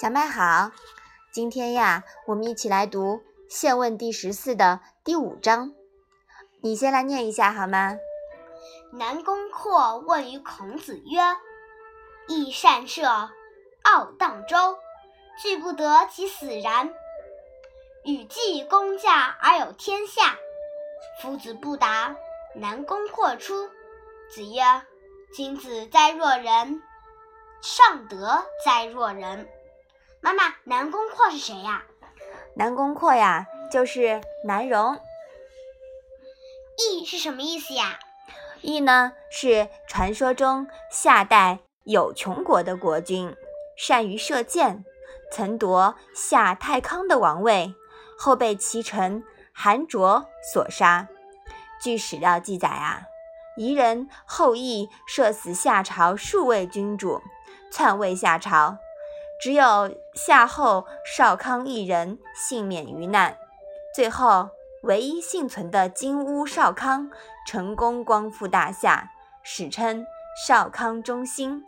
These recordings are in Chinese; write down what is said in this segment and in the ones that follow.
小麦好，今天呀，我们一起来读《宪问》第十四的第五章。你先来念一下好吗？南宫括问于孔子曰：“益善射，傲荡周，惧不得其死然。禹季公驾而有天下，夫子不答。南宫括出。子曰：君子哉若人！尚德哉若人！”妈妈，南宫阔是谁呀？南宫阔呀，就是南荣。义是什么意思呀？义呢，是传说中夏代有穷国的国君，善于射箭，曾夺夏太康的王位，后被其臣韩卓所杀。据史料记载啊，夷人后羿射死夏朝数位君主，篡位夏朝。只有夏后少康一人幸免于难，最后唯一幸存的金乌少康成功光复大夏，史称少康中兴。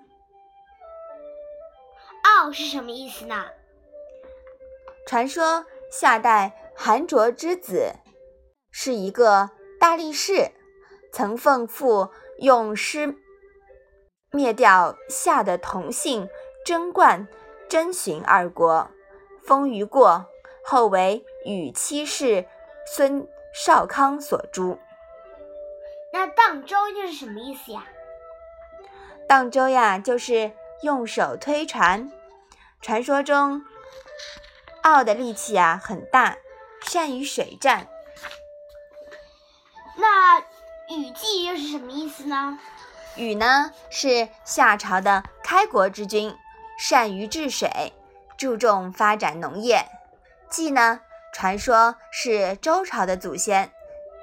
傲是什么意思呢？传说夏代韩卓之子是一个大力士，曾奉父用师灭掉夏的同姓贞观。征寻二国，封于过，后为禹妻室孙少康所诛。那荡舟又是什么意思呀？荡舟呀，就是用手推船。传说中，奥的力气呀很大，善于水战。那禹季又是什么意思呢？禹呢，是夏朝的开国之君。善于治水，注重发展农业。季呢，传说是周朝的祖先，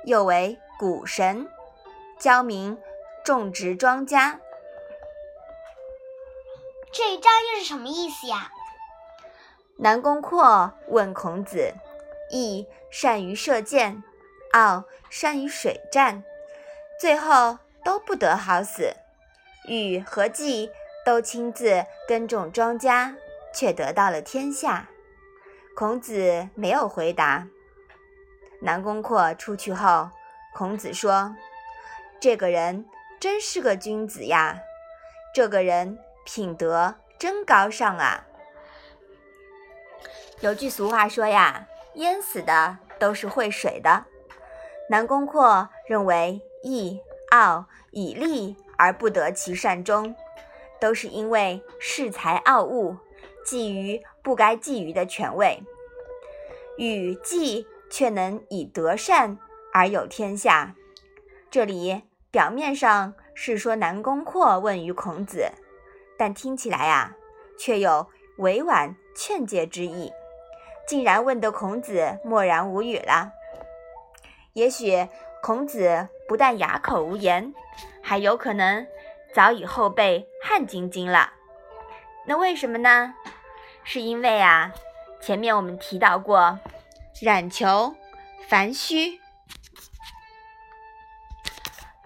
又为谷神，教民种植庄稼。这一章又是什么意思呀？南宫括问孔子：“羿善于射箭，傲善于水战，最后都不得好死。禹和季。”都亲自耕种庄稼，却得到了天下。孔子没有回答。南宫括出去后，孔子说：“这个人真是个君子呀，这个人品德真高尚啊。”有句俗话说呀：“淹死的都是会水的。”南宫括认为义傲以利而不得其善终。都是因为恃才傲物，觊觎不该觊觎的权位。禹季却能以德善而有天下。这里表面上是说南宫括问于孔子，但听起来呀，却有委婉劝诫之意，竟然问得孔子默然无语了。也许孔子不但哑口无言，还有可能。早已后背汗津津了，那为什么呢？是因为啊，前面我们提到过，冉求、樊须、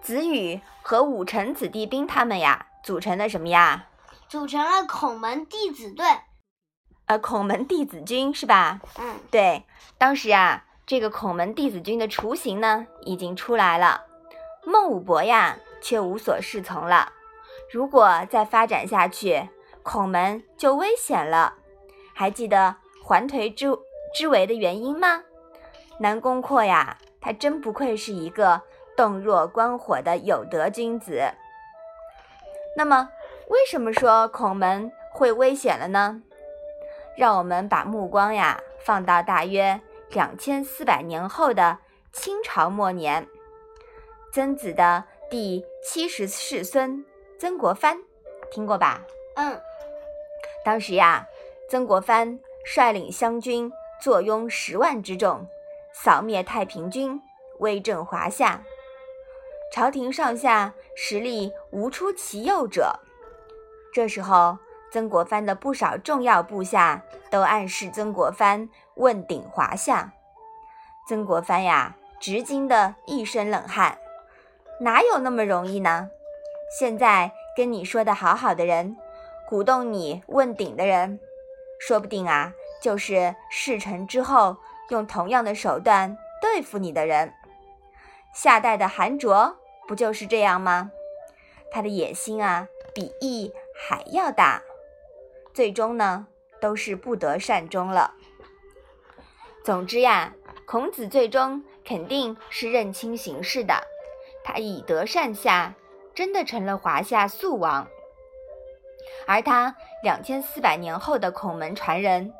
子羽和武臣子弟兵他们呀，组成了什么呀？组成了孔门弟子队，呃，孔门弟子军是吧？嗯，对，当时啊，这个孔门弟子军的雏形呢，已经出来了。孟武伯呀。却无所适从了。如果再发展下去，孔门就危险了。还记得环颓之之围的原因吗？南宫括呀，他真不愧是一个洞若观火的有德君子。那么，为什么说孔门会危险了呢？让我们把目光呀放到大约两千四百年后的清朝末年，曾子的。第七十世孙曾国藩，听过吧？嗯。当时呀，曾国藩率领湘军坐拥十万之众，扫灭太平军，威震华夏。朝廷上下实力无出其右者。这时候，曾国藩的不少重要部下都暗示曾国藩问鼎华夏。曾国藩呀，直惊得一身冷汗。哪有那么容易呢？现在跟你说的好好的人，鼓动你问鼎的人，说不定啊，就是事成之后用同样的手段对付你的人。夏代的韩卓不就是这样吗？他的野心啊，比羿还要大，最终呢，都是不得善终了。总之呀，孔子最终肯定是认清形势的，他以德善下，真的成了华夏素王。而他两千四百年后的孔门传人，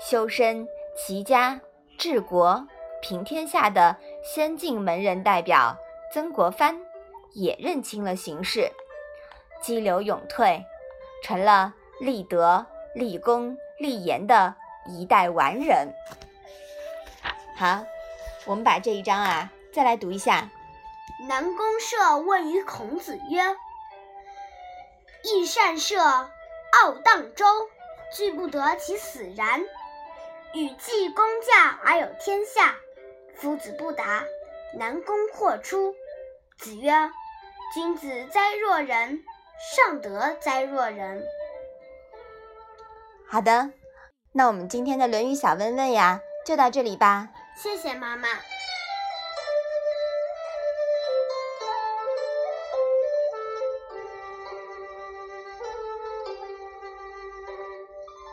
修身齐家治国平天下的先进门人代表曾国藩，也认清了形势，激流勇退，成了立德、立功、立言的一代完人。好，我们把这一章啊再来读一下。南宫射问于孔子曰。益善射，傲荡周，惧不得其死然。与季公驾而有天下。夫子不答，南宫阔出。子曰：“君子哉若人！尚德哉若人！”好的，那我们今天的《论语》小问问呀，就到这里吧。谢谢妈妈。